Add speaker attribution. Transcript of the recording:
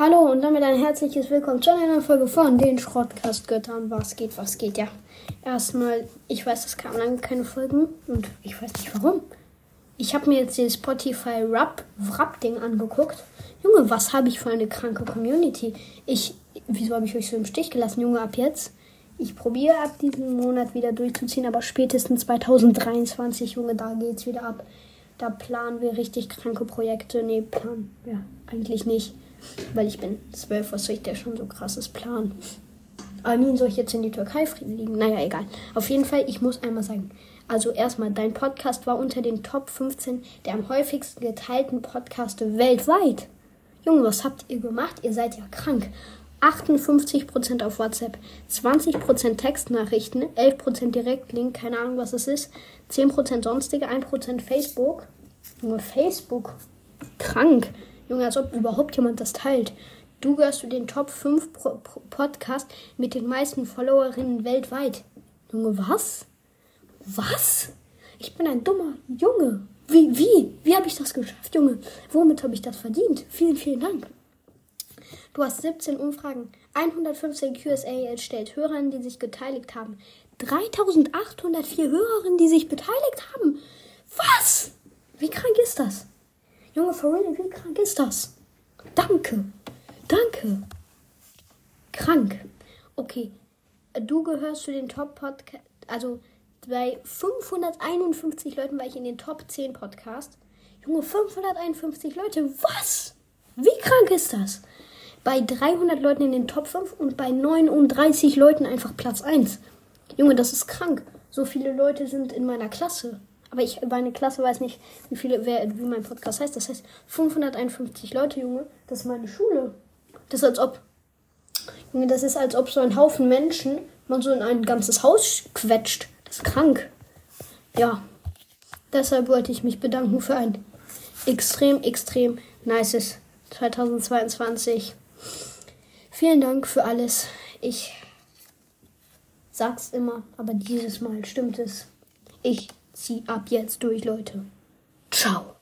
Speaker 1: Hallo und damit ein herzliches Willkommen zu einer neuen Folge von den Schrottkast-Göttern. Was geht, was geht, ja. Erstmal, ich weiß, es kamen lange keine Folgen und ich weiß nicht warum. Ich habe mir jetzt den Spotify Rap, Wrap-Ding angeguckt. Junge, was habe ich für eine kranke Community? Ich, wieso habe ich euch so im Stich gelassen, Junge, ab jetzt? Ich probiere ab diesem Monat wieder durchzuziehen, aber spätestens 2023, Junge, da geht's wieder ab. Da planen wir richtig kranke Projekte. Nee, planen, ja, eigentlich nicht. Weil ich bin zwölf, was soll ich da schon so krasses Plan? Armin soll ich jetzt in die Türkei fliegen? Naja, egal. Auf jeden Fall, ich muss einmal sagen. Also erstmal, dein Podcast war unter den Top 15 der am häufigsten geteilten Podcaste weltweit. Junge, was habt ihr gemacht? Ihr seid ja krank. 58% auf WhatsApp, 20% Textnachrichten, 11% Direktlink, keine Ahnung was es ist, 10% sonstige, 1% Facebook. Junge, Facebook. Krank. Junge, als ob überhaupt jemand das teilt. Du gehörst zu den Top 5 Pro Pro Podcast mit den meisten Followerinnen weltweit. Junge, was? Was? Ich bin ein dummer Junge. Wie, wie? Wie habe ich das geschafft, Junge? Womit habe ich das verdient? Vielen, vielen Dank. Du hast 17 Umfragen, 115 QSA erstellt, Hörerinnen, die sich beteiligt haben. 3804 Hörerinnen, die sich beteiligt haben. Was? Wie krank ist das? Junge, for real, wie krank ist das? Danke. Danke. Krank. Okay. Du gehörst zu den Top Podcast. Also bei 551 Leuten war ich in den Top 10 Podcast. Junge, 551 Leute. Was? Wie krank ist das? Bei 300 Leuten in den Top 5 und bei 39 Leuten einfach Platz 1. Junge, das ist krank. So viele Leute sind in meiner Klasse. Aber ich, meine Klasse weiß nicht, wie viele, wer, wie mein Podcast heißt. Das heißt 551 Leute, Junge. Das ist meine Schule. Das ist als ob, Junge, das ist als ob so ein Haufen Menschen man so in ein ganzes Haus quetscht. Das ist krank. Ja. Deshalb wollte ich mich bedanken für ein extrem, extrem nices 2022. Vielen Dank für alles. Ich sag's immer, aber dieses Mal stimmt es. Ich zieh ab jetzt durch, Leute. Ciao.